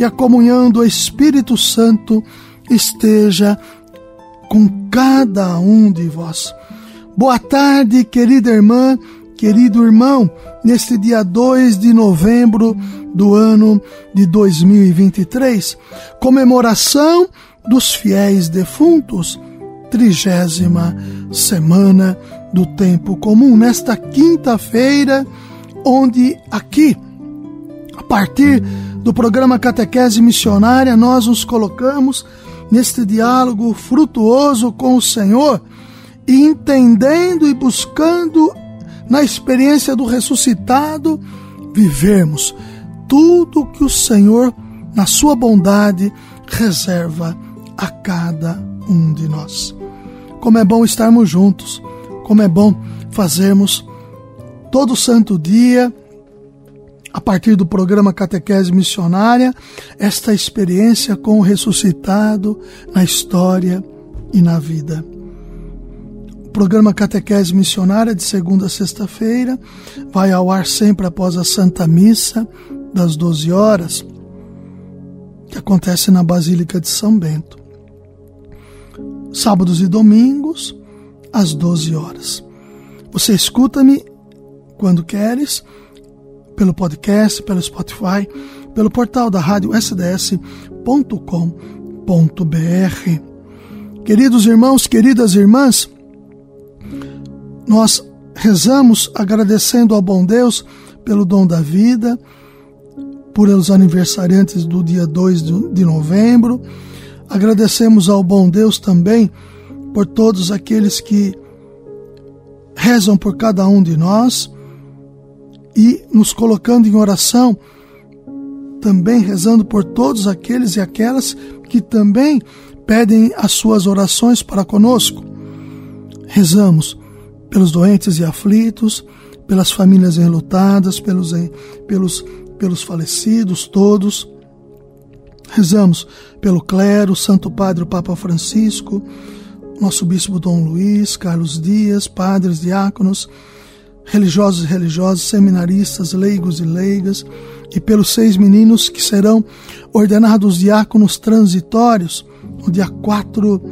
e a comunhão do Espírito Santo esteja com cada um de vós. Boa tarde, querida irmã, querido irmão, neste dia 2 de novembro do ano de 2023, comemoração dos fiéis defuntos, trigésima semana do tempo comum, nesta quinta-feira, onde aqui, a partir do programa Catequese Missionária, nós nos colocamos neste diálogo frutuoso com o Senhor, entendendo e buscando na experiência do ressuscitado, vivermos tudo que o Senhor, na sua bondade, reserva a cada um de nós. Como é bom estarmos juntos, como é bom fazermos todo santo dia a partir do programa Catequese Missionária, esta experiência com o ressuscitado na história e na vida. O programa Catequese Missionária, de segunda a sexta-feira, vai ao ar sempre após a Santa Missa, das 12 horas, que acontece na Basílica de São Bento. Sábados e domingos, às 12 horas. Você escuta-me quando queres pelo podcast, pelo Spotify, pelo portal da rádio sds.com.br. Queridos irmãos, queridas irmãs, nós rezamos agradecendo ao bom Deus pelo dom da vida, por os aniversariantes do dia 2 de novembro. Agradecemos ao bom Deus também por todos aqueles que rezam por cada um de nós e nos colocando em oração, também rezando por todos aqueles e aquelas que também pedem as suas orações para conosco. Rezamos pelos doentes e aflitos, pelas famílias enlutadas, pelos, pelos, pelos falecidos todos. Rezamos pelo clero, Santo Padre o Papa Francisco, nosso Bispo Dom Luiz, Carlos Dias, padres, diáconos, religiosos e religiosas, seminaristas, leigos e leigas, e pelos seis meninos que serão ordenados diáconos transitórios no dia 4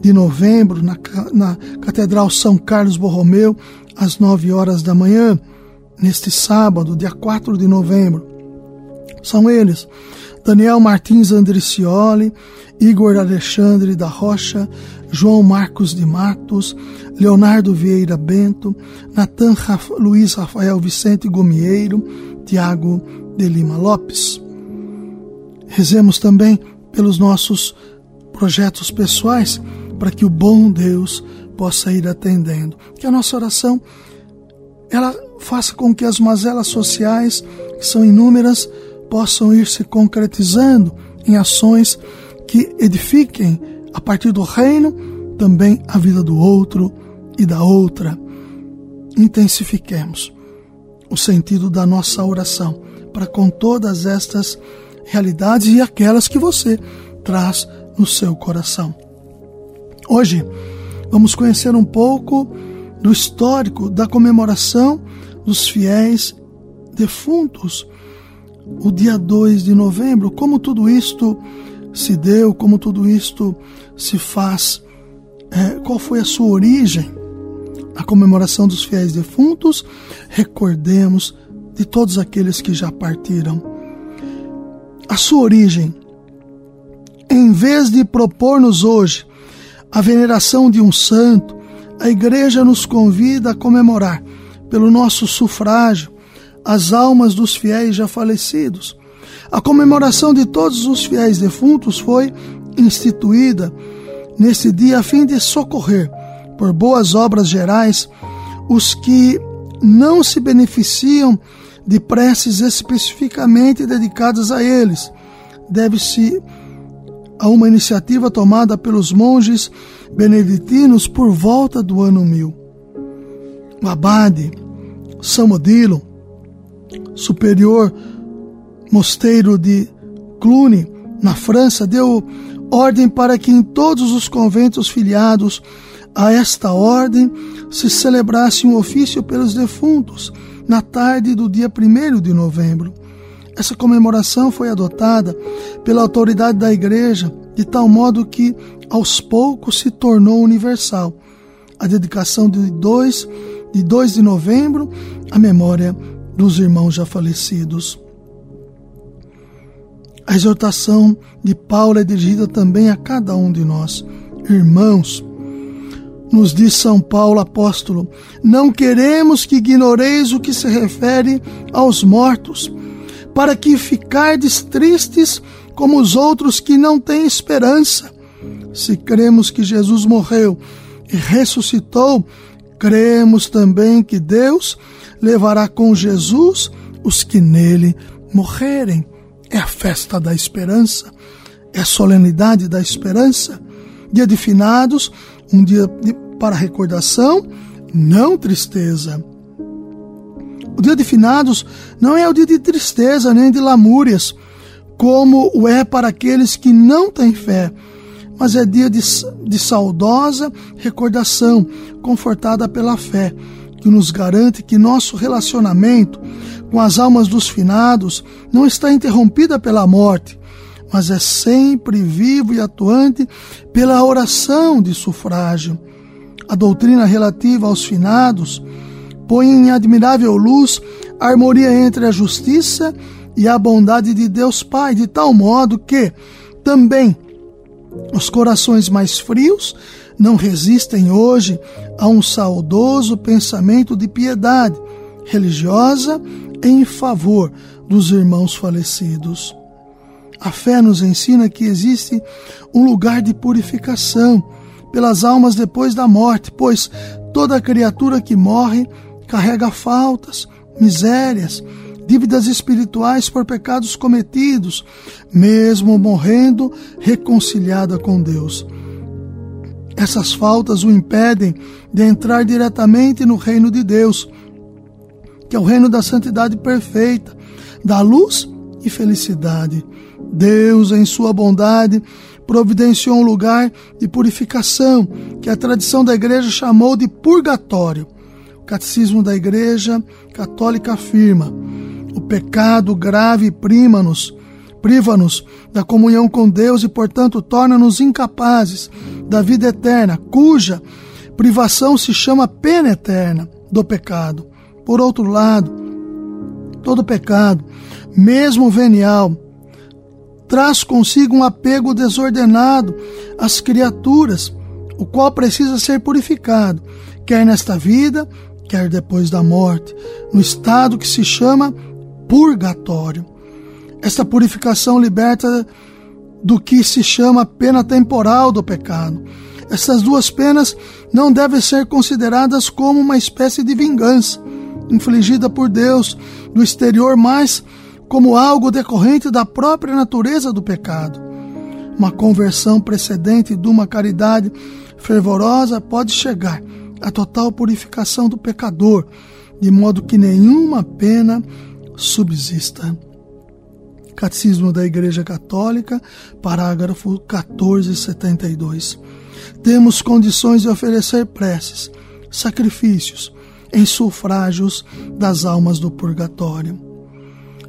de novembro, na, na Catedral São Carlos Borromeu, às 9 horas da manhã, neste sábado, dia 4 de novembro. São eles Daniel Martins Andricioli, Igor Alexandre da Rocha, João Marcos de Matos, Leonardo Vieira Bento, Natan Luiz Rafael Vicente Gomieiro, Tiago de Lima Lopes. Rezemos também pelos nossos projetos pessoais, para que o bom Deus possa ir atendendo. Que a nossa oração ela faça com que as mazelas sociais, que são inúmeras, possam ir se concretizando em ações que edifiquem a partir do reino também a vida do outro e da outra. Intensifiquemos o sentido da nossa oração para com todas estas realidades e aquelas que você traz no seu coração. Hoje vamos conhecer um pouco do histórico da comemoração dos fiéis defuntos, o dia 2 de novembro, como tudo isto se deu, como tudo isto se faz, é, qual foi a sua origem. A comemoração dos fiéis defuntos, recordemos de todos aqueles que já partiram. A sua origem, em vez de propor-nos hoje a veneração de um santo, a Igreja nos convida a comemorar, pelo nosso sufrágio, as almas dos fiéis já falecidos a comemoração de todos os fiéis defuntos foi instituída nesse dia a fim de socorrer, por boas obras gerais, os que não se beneficiam de preces especificamente dedicadas a eles. Deve-se a uma iniciativa tomada pelos monges beneditinos por volta do ano 1000. O abade Samodilo, superior mosteiro de Cluny, na França, deu ordem para que em todos os conventos filiados a esta ordem se celebrasse um ofício pelos defuntos na tarde do dia 1 de novembro. Essa comemoração foi adotada pela autoridade da Igreja de tal modo que, aos poucos, se tornou universal. A dedicação de 2 de, 2 de novembro à memória dos irmãos já falecidos. A exortação de Paulo é dirigida também a cada um de nós. Irmãos, nos diz São Paulo apóstolo, não queremos que ignoreis o que se refere aos mortos, para que ficardes tristes como os outros que não têm esperança. Se cremos que Jesus morreu e ressuscitou, cremos também que Deus levará com Jesus os que nele morrerem. É a festa da esperança, é a solenidade da esperança. Dia de finados, um dia de, para recordação, não tristeza. O dia de finados não é o dia de tristeza nem de lamúrias, como o é para aqueles que não têm fé, mas é dia de, de saudosa recordação, confortada pela fé, que nos garante que nosso relacionamento com as almas dos finados não está interrompida pela morte, mas é sempre vivo e atuante pela oração de sufrágio. A doutrina relativa aos finados põe em admirável luz a harmonia entre a justiça e a bondade de Deus Pai, de tal modo que também os corações mais frios não resistem hoje a um saudoso pensamento de piedade religiosa em favor dos irmãos falecidos. A fé nos ensina que existe um lugar de purificação pelas almas depois da morte, pois toda criatura que morre carrega faltas, misérias, dívidas espirituais por pecados cometidos, mesmo morrendo reconciliada com Deus. Essas faltas o impedem de entrar diretamente no reino de Deus que é o reino da santidade perfeita, da luz e felicidade. Deus, em sua bondade, providenciou um lugar de purificação, que a tradição da igreja chamou de purgatório. O catecismo da igreja católica afirma: pecado grave prima-nos, priva-nos da comunhão com Deus e, portanto, torna-nos incapazes da vida eterna, cuja privação se chama pena eterna do pecado. Por outro lado, todo pecado, mesmo venial, traz consigo um apego desordenado às criaturas, o qual precisa ser purificado, quer nesta vida, quer depois da morte, no estado que se chama purgatório. Esta purificação liberta do que se chama pena temporal do pecado. Essas duas penas não devem ser consideradas como uma espécie de vingança, infligida por Deus do exterior, mas como algo decorrente da própria natureza do pecado. Uma conversão precedente de uma caridade fervorosa pode chegar à total purificação do pecador, de modo que nenhuma pena subsista. Catecismo da Igreja Católica, parágrafo 1472. Temos condições de oferecer preces, sacrifícios, em sufrágios das almas do purgatório.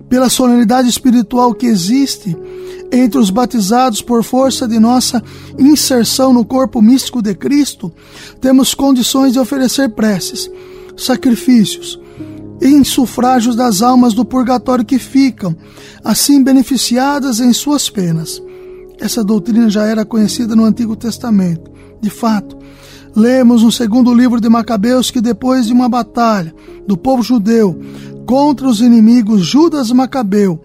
Pela solenidade espiritual que existe entre os batizados por força de nossa inserção no corpo místico de Cristo, temos condições de oferecer preces, sacrifícios, em sufrágios das almas do purgatório que ficam, assim beneficiadas em suas penas. Essa doutrina já era conhecida no Antigo Testamento. De fato, Lemos no segundo livro de Macabeus que depois de uma batalha do povo judeu contra os inimigos, Judas Macabeu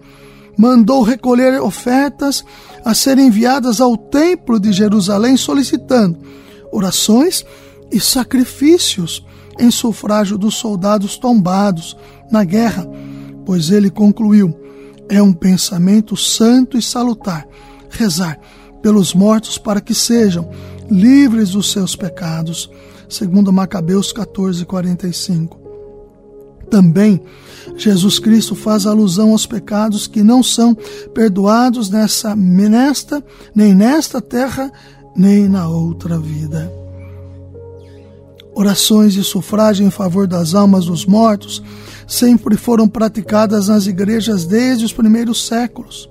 mandou recolher ofertas a serem enviadas ao templo de Jerusalém solicitando orações e sacrifícios em sufrágio dos soldados tombados na guerra, pois ele concluiu: é um pensamento santo e salutar rezar pelos mortos para que sejam livres dos seus pecados. Segundo Macabeus 14, 45. Também Jesus Cristo faz alusão aos pecados que não são perdoados nessa nesta, nem nesta terra, nem na outra vida. Orações de sufrágio em favor das almas dos mortos sempre foram praticadas nas igrejas desde os primeiros séculos.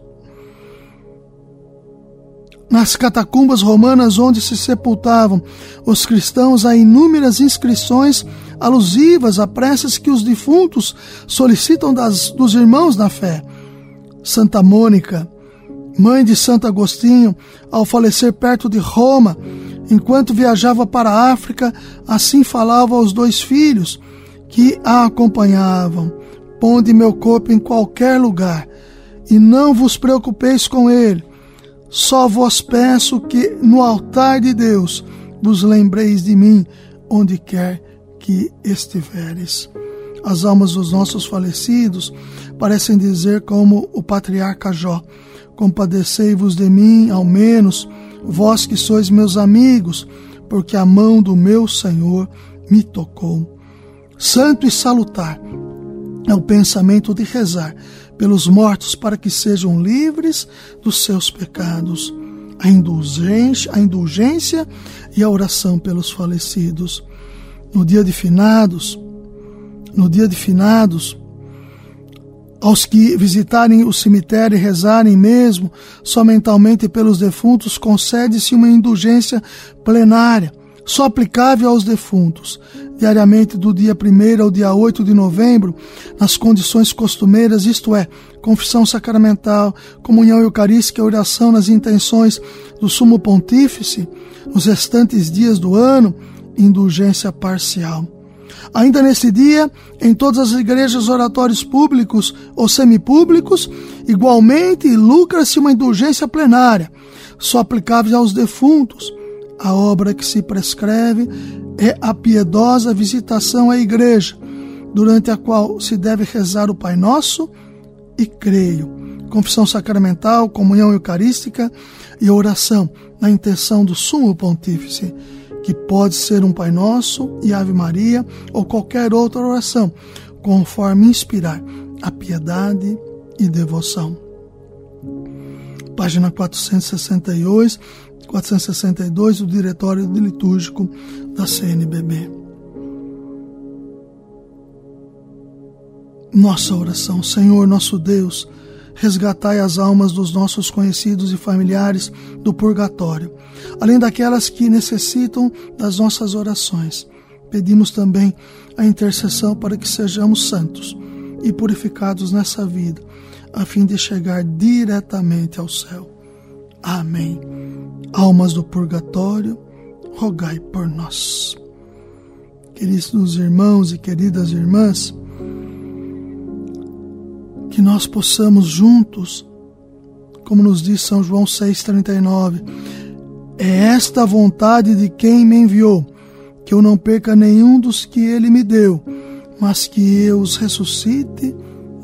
Nas catacumbas romanas onde se sepultavam os cristãos, há inúmeras inscrições alusivas a preces que os defuntos solicitam das, dos irmãos na fé. Santa Mônica, mãe de Santo Agostinho, ao falecer perto de Roma, enquanto viajava para a África, assim falava aos dois filhos que a acompanhavam: Ponde meu corpo em qualquer lugar, e não vos preocupeis com ele só vos peço que no altar de Deus vos lembreis de mim onde quer que estiveres. As almas dos nossos falecidos parecem dizer como o patriarca Jó: Compadecei-vos de mim, ao menos, vós que sois meus amigos, porque a mão do meu Senhor me tocou. Santo e salutar é o pensamento de rezar pelos mortos para que sejam livres dos seus pecados, a indulgência, a indulgência e a oração pelos falecidos. No dia de finados, no dia de finados, aos que visitarem o cemitério e rezarem mesmo só mentalmente pelos defuntos, concede-se uma indulgência plenária, só aplicável aos defuntos, diariamente do dia 1 ao dia 8 de novembro, nas condições costumeiras, isto é, confissão sacramental, comunhão eucarística e oração nas intenções do sumo pontífice, nos restantes dias do ano, indulgência parcial. Ainda nesse dia, em todas as igrejas, oratórios públicos ou semipúblicos, igualmente lucra-se uma indulgência plenária, só aplicável aos defuntos. A obra que se prescreve é a piedosa visitação à igreja, durante a qual se deve rezar o Pai Nosso e creio. Confissão sacramental, comunhão eucarística e oração na intenção do Sumo Pontífice, que pode ser um Pai Nosso e Ave Maria ou qualquer outra oração, conforme inspirar a piedade e devoção. Página 468 462 do Diretório Litúrgico da CNBB. Nossa oração, Senhor nosso Deus, resgatai as almas dos nossos conhecidos e familiares do purgatório, além daquelas que necessitam das nossas orações. Pedimos também a intercessão para que sejamos santos e purificados nessa vida, a fim de chegar diretamente ao céu. Amém. Almas do purgatório, rogai por nós. Queridos irmãos e queridas irmãs, que nós possamos juntos, como nos diz São João 6,39, é esta vontade de quem me enviou, que eu não perca nenhum dos que ele me deu, mas que eu os ressuscite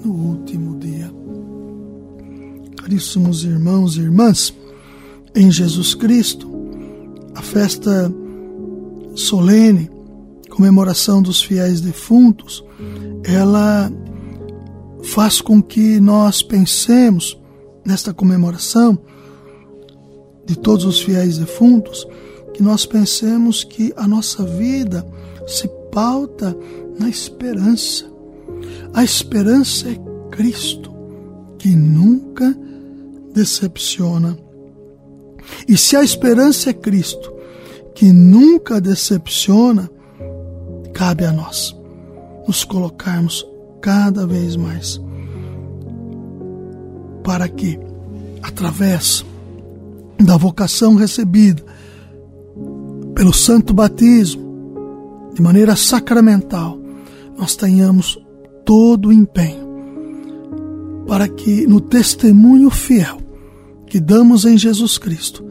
no último dia. Caríssimos irmãos e irmãs, em Jesus Cristo, a festa solene, comemoração dos fiéis defuntos, ela faz com que nós pensemos nesta comemoração de todos os fiéis defuntos, que nós pensemos que a nossa vida se pauta na esperança. A esperança é Cristo, que nunca decepciona. E se a esperança é Cristo, que nunca decepciona, cabe a nós nos colocarmos cada vez mais. Para que, através da vocação recebida pelo santo batismo, de maneira sacramental, nós tenhamos todo o empenho para que no testemunho fiel que damos em Jesus Cristo,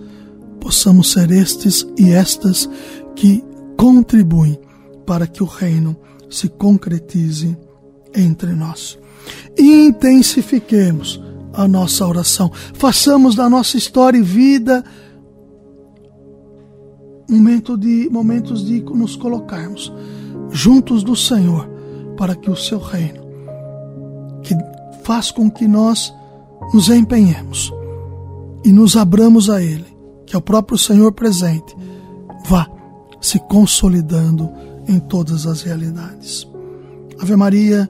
possamos ser estes e estas que contribuem para que o reino se concretize entre nós. Intensifiquemos a nossa oração. Façamos da nossa história e vida momento de, momentos de nos colocarmos juntos do Senhor para que o seu reino, que faz com que nós nos empenhemos e nos abramos a Ele, que é o próprio Senhor presente, vá se consolidando em todas as realidades. Ave Maria,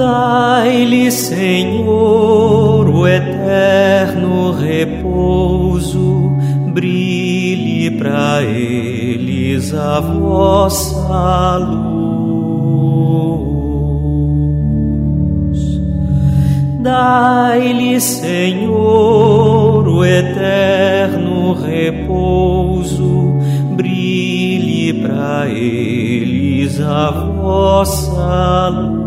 Dai-lhe, Senhor, o eterno repouso, brilhe para eles a vossa luz. Dai-lhe, Senhor, o eterno repouso, brilhe para eles a vossa luz.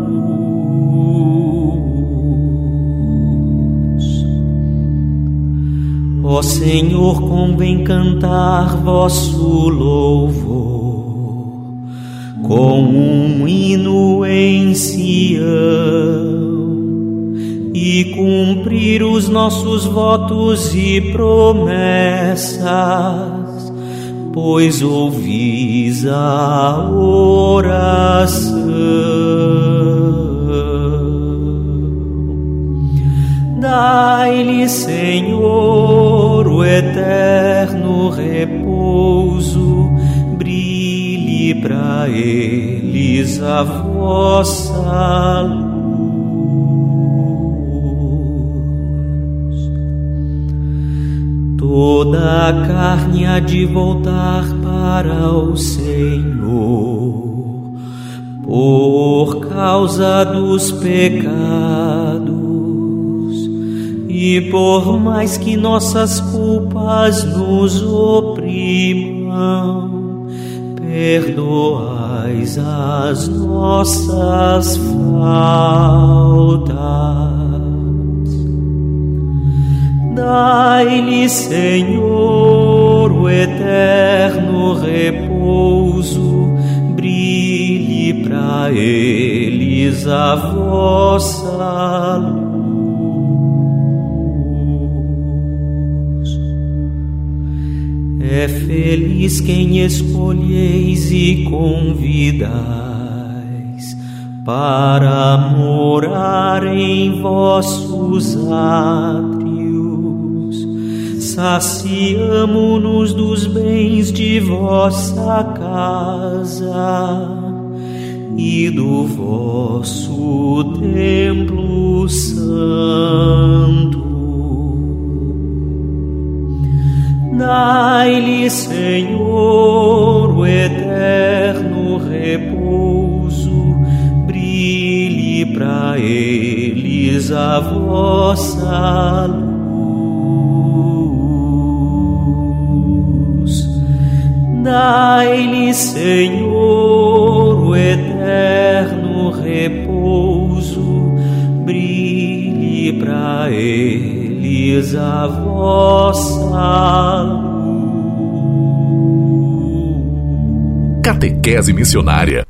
Ó Senhor, convém cantar vosso louvor com um hino em Sião e cumprir os nossos votos e promessas, pois ouvis a oração. Dai-lhe, Senhor o eterno repouso, brilhe para eles a vossa luz. Toda a carne há de voltar para o Senhor, por causa dos pecados e por mais que nossas culpas nos oprimam, perdoais as nossas faltas. Dai-lhe, Senhor, o eterno repouso, brilhe para eles a vossa luz. É feliz quem escolheis e convidais para morar em vossos átrios. Saciamo-nos dos bens de vossa casa e do vosso templo santo. Dai-lhe, Senhor, o eterno repouso, brilhe para eles a vossa luz. Dai-lhe, Senhor, o eterno repouso, brilhe para eles a vossa luz. Catequese Missionária